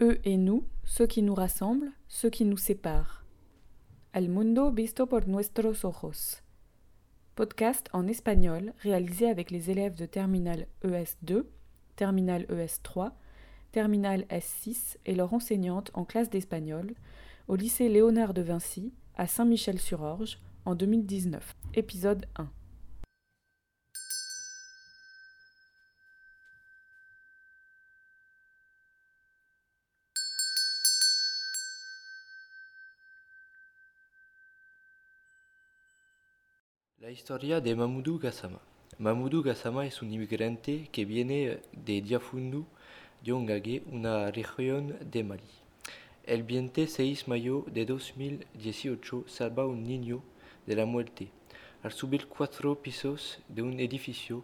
Eux et nous, ce qui nous rassemble, ce qui nous sépare. El mundo visto por nuestros ojos. Podcast en espagnol réalisé avec les élèves de Terminal ES2, Terminal ES3, Terminal S6 et leur enseignante en classe d'espagnol au lycée Léonard de Vinci à Saint-Michel-sur-Orge en 2019. Épisode 1. La historia de Mamoudou Gassama. Mamoudou Gassama es un inmigrante que viene de Diafundu, Yongage, una región de Mali. El 26 de mayo de 2018 salva a un niño de la muerte. Al subir cuatro pisos de un edificio,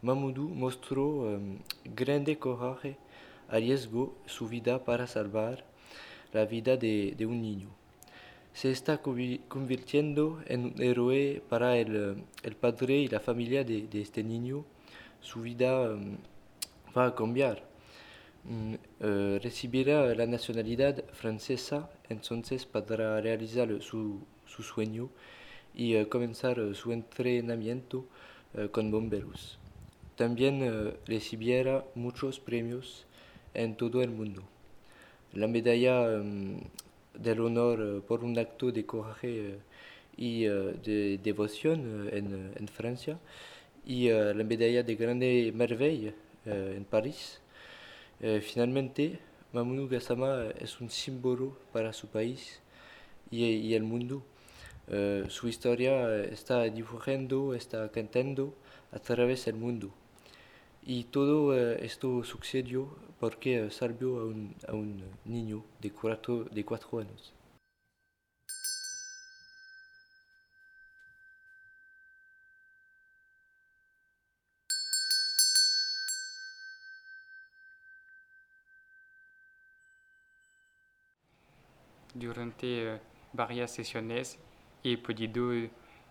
Mamoudou mostró um, grande coraje, arriesgó su vida para salvar la vida de un niño se está convirtiendo en un héroe para el, el padre y la familia de, de este niño. Su vida um, va a cambiar. Um, uh, recibirá la nacionalidad francesa, entonces podrá realizar su, su sueño y uh, comenzar uh, su entrenamiento con bomberos. También recibirá muchos premios en todo el mundo. La medalla um, del honor eh, por un acto de coraje y eh, de devoción en, en, Francia y la medalla de Grande Merveille en París. finalmente, Mamoudou Gassama es un símbolo para su país y, y el mundo. su historia está dibujando, está cantando a través del mundo. Y todo esto sucedió porque salvó a un, niño de cuatro, de cuatro años. Durante varias sesiones he podido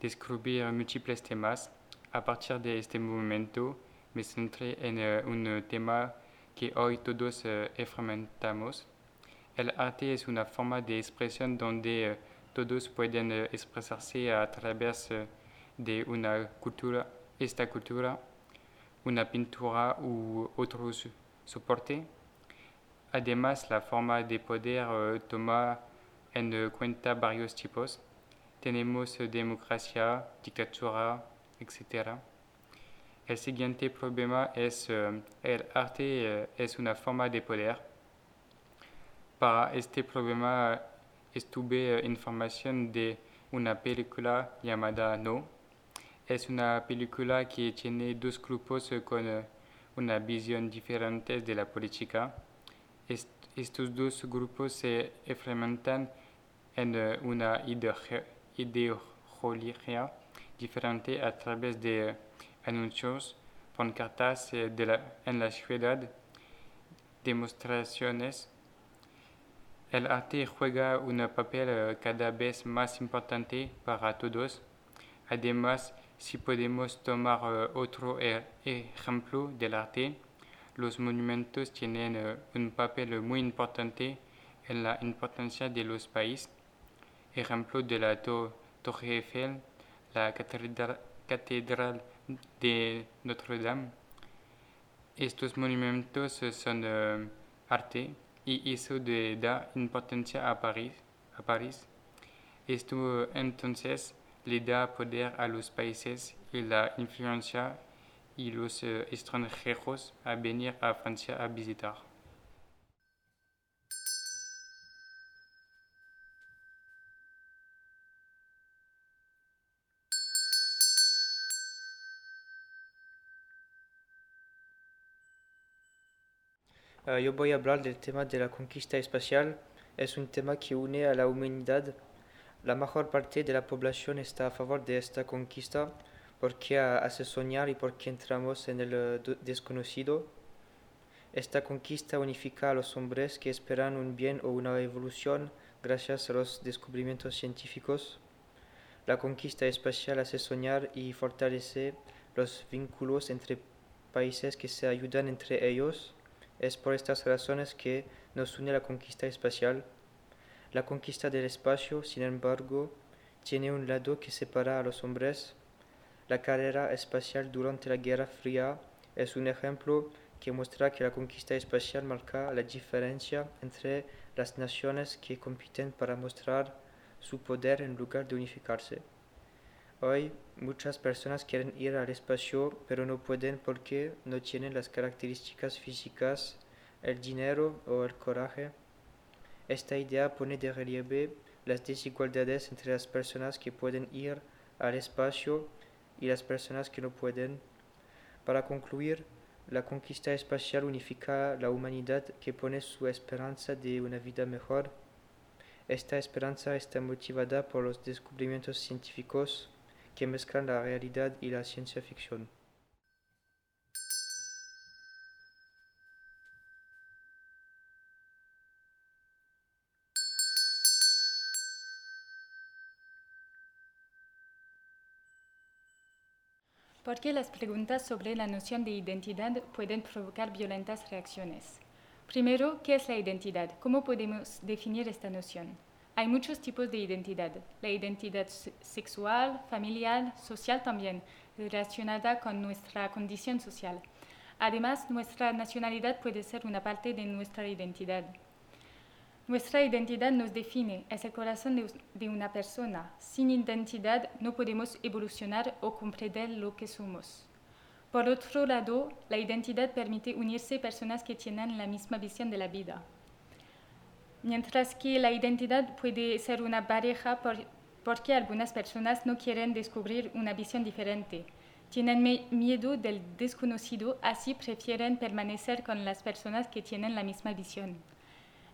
descubrir múltiples temas. A partir de este momento me centré en un tema que hoy todos experimentamos. El arte es una forma de expresión donde todos pueden expresarse a través de una cultura, esta cultura, una pintura u otro soporte. Además, la forma de poder tomar en cuenta varios tipos. Tenemos democracia, dictadura, etc. El siguiente problema es el arte es una forma de poder. Para este problema estuve información de una película llamada No. Es una película que tiene dos grupos con una visión diferente de la política. Est estos dos grupos se enfrentan en una ideología diferente a través de anuncios, pancartas de la, en la ciudad, demostraciones. El arte juega un papel eh, cada vez más importante para todos. Además, si podemos tomar eh, otro e, ejemplo del arte, los monumentos tienen un papel muy importante en la importancia de los países. Ejemplo de la Torre Eiffel, la catedral de Notre-Dame. Estos monumentos son uh, arte y eso de da importancia a París. A París. Esto entonces le da poder a los países y la influencia y los uh, extranjeros a venir a Francia a visitar. Eh, yo voy a hablar del tema de la conquista espacial. Es un tema que une a la humanidad. La mayor parte de la población está a favor de esta conquista porque hace soñar y porque entramos en el eh, desconocido. Esta conquista unifica a los hombres que esperan un bien o una evolución gracias a los descubrimientos científicos. La conquista espacial hace soñar y fortalece los vínculos entre países que se ayudan entre ellos Es por estas razones que nos une la conquista espacial. La conquista del espacio, sin embargo, tiene un lado que separa a los hombres. La carrera espacial durante la Guerra Fría es un ejemplo que muestra que la conquista espacial marca la diferencia entre las naciones que compiten para mostrar su poder en lugar de unificarse. Hoy muchas personas quieren ir al espacio pero no pueden porque no tienen las características físicas, el dinero o el coraje. Esta idea pone de relieve las desigualdades entre las personas que pueden ir al espacio y las personas que no pueden. Para concluir, la conquista espacial unifica la humanidad que pone su esperanza de una vida mejor. Esta esperanza está motivada por los descubrimientos científicos que mezclan la realidad y la ciencia ficción. ¿Por qué las preguntas sobre la noción de identidad pueden provocar violentas reacciones? Primero, ¿qué es la identidad? ¿Cómo podemos definir esta noción? Hay muchos tipos de identidad. La identidad sexual, familiar, social también, relacionada con nuestra condición social. Además, nuestra nacionalidad puede ser una parte de nuestra identidad. Nuestra identidad nos define, es el corazón de, una persona. Sin identidad no podemos evolucionar o comprender lo que somos. Por otro lado, la identidad permite unirse personas que tienen la misma visión de la vida. Mientras que la identidad puede ser una pareja por, porque algunas personas no quieren descubrir una visión diferente. Tienen miedo del desconocido, así prefieren permanecer con las personas que tienen la misma visión.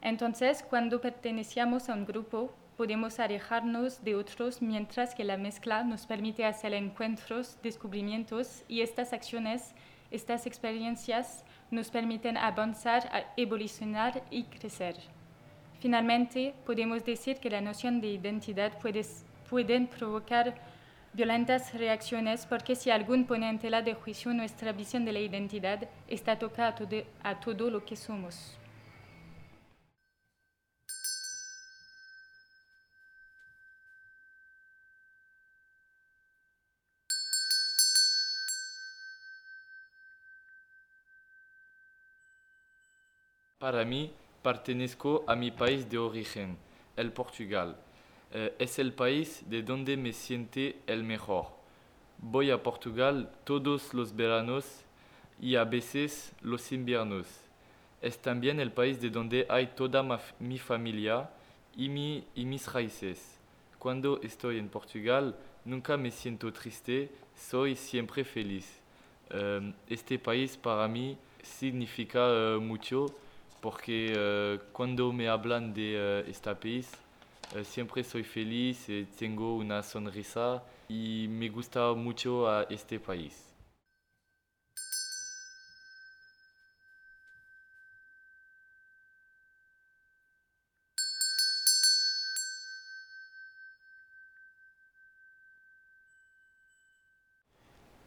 Entonces, cuando pertenecemos a un grupo, podemos alejarnos de otros mientras que la mezcla nos permite hacer encuentros, descubrimientos y estas acciones, estas experiencias nos permiten avanzar, evolucionar y crecer. Finalmente, podemos decir que la noción de identidad puede pueden provocar violentas reacciones porque si alguien pone en tela de juicio nuestra visión de la identidad, está toca a todo, a todo lo que somos. Para mí, pertenezco a mi país de origen, el Portugal. Eh, es el país de donde me siento el mejor. Voy a Portugal todos los veranos y a veces los inviernos. Es también el país de donde hay toda mi familia y, mi, y mis raíces. Cuando estoy en Portugal, nunca me siento triste, soy siempre feliz. Eh, este país para mí significa uh, mucho porque uh, cuando me hablan de uh, este país, uh, siempre soy feliz, eh, tengo una sonrisa y me gusta mucho a este país.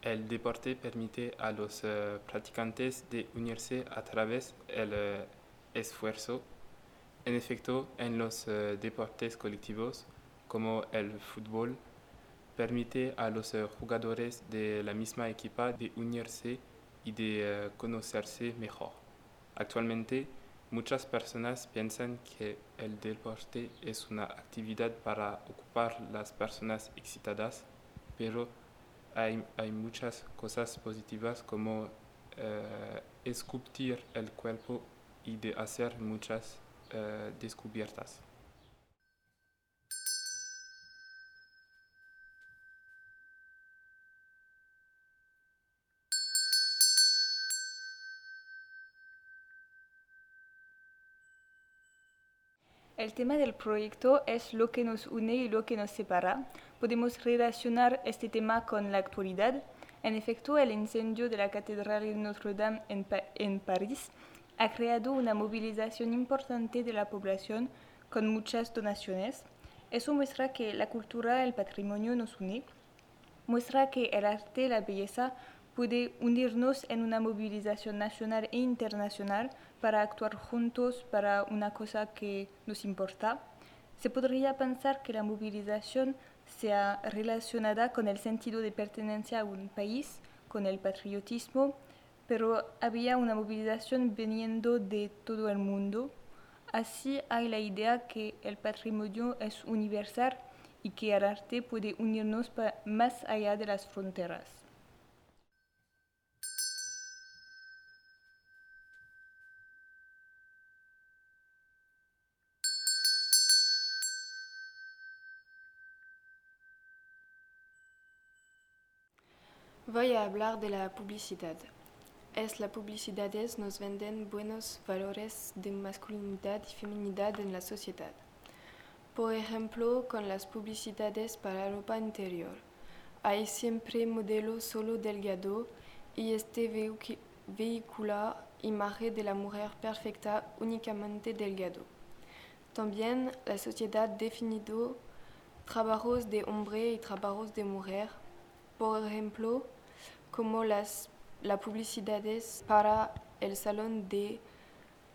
El deporte permite a los practicantes de unirse a través del esfuerzo. En efecto, en los uh, deportes colectivos, como el fútbol, permite a los uh, jugadores de la misma equipa de unirse y de uh, conocerse mejor. Actualmente, muchas personas piensan que el deporte es una actividad para ocupar las personas excitadas, pero hay, hay muchas cosas positivas como esculpir el cuerpo y de hacer muchas uh, descubiertas. El tema del proyecto es lo que nos une y lo que nos separa. Podemos relacionar este tema con la actualidad. En efecto, el incendio de la Catedral de Notre Dame en, pa en París ha creado una movilización importante de la población con muchas donaciones. Eso muestra que la cultura, el patrimonio nos une, muestra que el arte la belleza puede unirnos en una movilización nacional e internacional para actuar juntos para una cosa que nos importa. Se podría pensar que la movilización sea relacionada con el sentido de pertenencia a un país, con el patriotismo, pero había una movilización viniendo de todo el mundo. Así hay la idea que el patrimonio es universal y que el arte puede unirnos más allá de las fronteras. Voy a hablar de la publicidad. Es la publicidad nos venden buenos valores de masculinidad y feminidad en la sociedad. Por ejemplo, con las publicidades para ropa interior. Hay siempre modelo solo delgado y este vehicula imagen de la mujer perfecta únicamente delgado. También la sociedad definido trabajos de hombre y trabajos de mujer. Por ejemplo, como las la publicidades para el salón de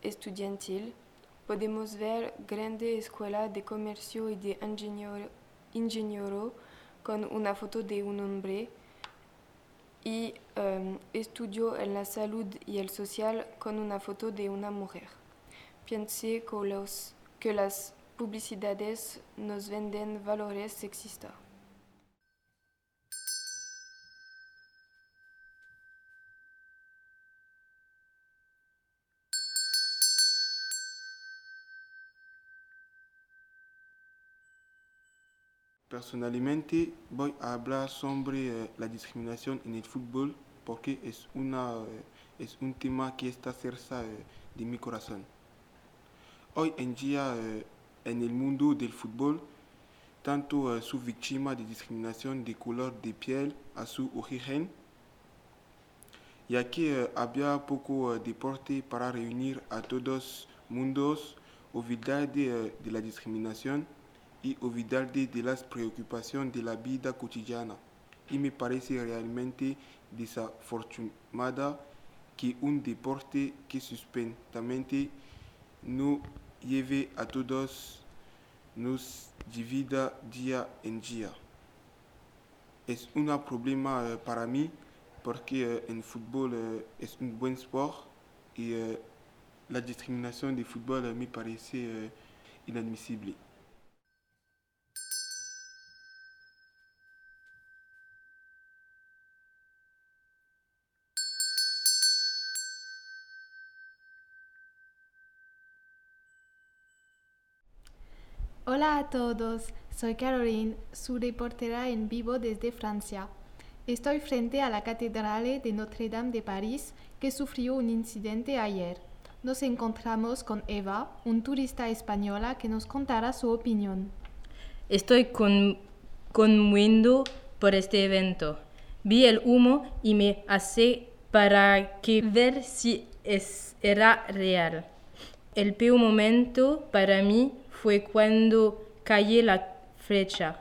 estudiantil. Podemos ver grande escuela de comercio y de ingeniero, con una foto de un hombre y estudio en la salud y el social con una foto de una mujer. Piense que, los, que las publicidades nos venden valores sexistas. Personalmente voy a hablar sobre eh, la discriminación en el fútbol porque es, una, eh, es un tema que está cerca eh, de mi corazón. Hoy en día en el mundo del fútbol, tanto su víctima de discriminación de color de piel a su origen, ya que había poco deporte para reunir a todos mundos, olvidar de, de la discriminación y olvidarse de las preocupaciones de la vida cotidiana. Y me parece realmente desafortunada que un deporte que suspendamente no lleve a todos nos divida día en día. Es un problema eh, para mí porque el eh, fútbol eh, es un buen sport y la discriminación del fútbol me parece inadmisible. Hola a todos, soy Caroline, su reportera en vivo desde Francia. Estoy frente a la Catedral de Notre Dame de París que sufrió un incidente ayer. Nos encontramos con Eva, un turista española que nos contará su opinión. Estoy con, por este evento. Vi el humo y me hace para que ver si es, era real. El peor momento para mí fue cuando cayó la flecha.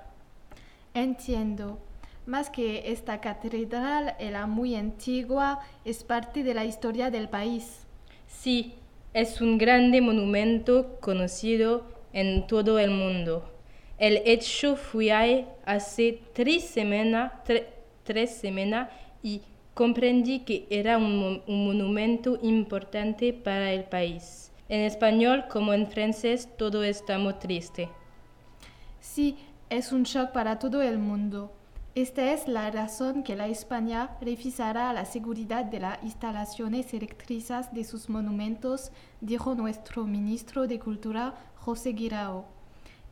Entiendo. Más que esta catedral era muy antigua, es parte de la historia del país. Sí, es un grande monumento conocido en todo el mundo. El hecho fue hace tres semanas tres semanas y comprendí que era un monumento importante para el país. En español como en francés todo está muy triste. Sí, es un shock para todo el mundo. Esta es la razón que la España revisará la seguridad de las instalaciones eléctricas de sus monumentos, dijo nuestro ministro de Cultura, José Guirao.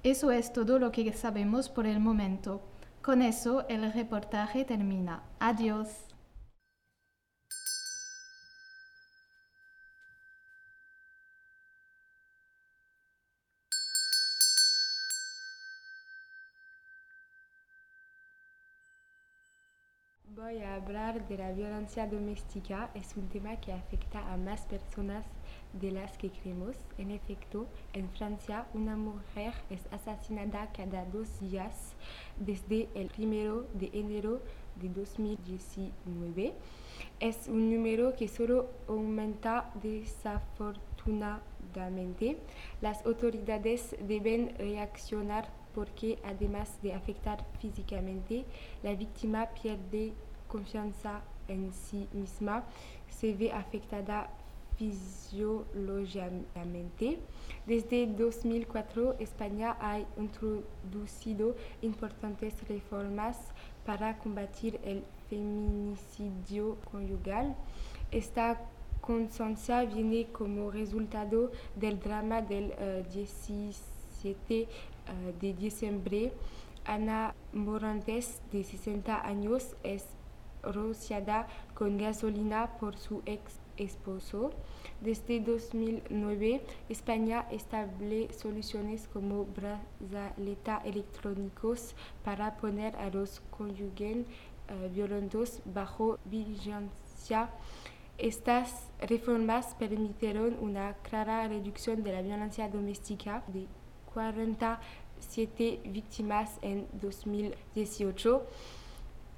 Eso es todo lo que sabemos por el momento. Con eso el reportaje termina. Adiós. Voy a hablar de la violencia doméstica. Es un tema que afecta a más personas de las que creemos. En efecto, en Francia una mujer es asesinada cada dos días desde el primero de enero de 2019. es un número que solo aumenta desafortunadamente. Las autoridades deben reaccionar porque además de afectar físicamente, la víctima pierde confianza en sí misma, se ve afectada fisiológicamente. Desde 2004, España ha introducido importantes reformas para combatir el feminicidio conyugal. Esta conciencia viene como resultado del drama del 17 eh, eh, de diciembre. Ana Morantes, de 60 años, es rociada con gasolina por su ex esposo. Desde 2009, España establece soluciones como brazaleta electrónicos para poner a los cónyuges eh, violentos bajo vigilancia. Estas reformas permitieron una clara reducción de la violencia doméstica de 47 víctimas en 2018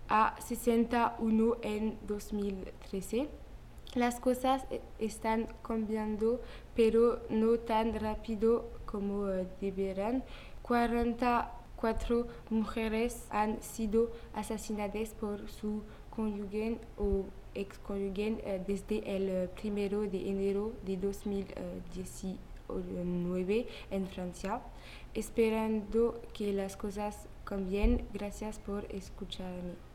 a 61 en 2013. Las cosas e-, están cambiando, pero no tan rápido como eh, deberán. 44 mujeres han sido asesinadas por su cónyuge o ex cónyuge eh, desde el 1 eh, de enero de 2019 en Francia. Esperando que las cosas cambien, gracias por escucharme.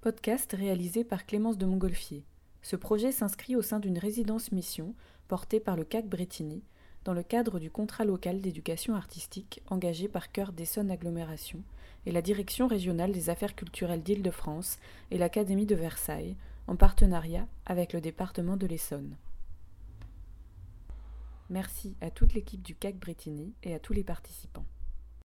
Podcast réalisé par Clémence de Montgolfier. Ce projet s'inscrit au sein d'une résidence mission portée par le CAC Bretigny dans le cadre du contrat local d'éducation artistique engagé par Cœur d'Essonne Agglomération et la Direction régionale des affaires culturelles d'Île-de-France et l'Académie de Versailles en partenariat avec le département de l'Essonne. Merci à toute l'équipe du CAC Bretigny et à tous les participants.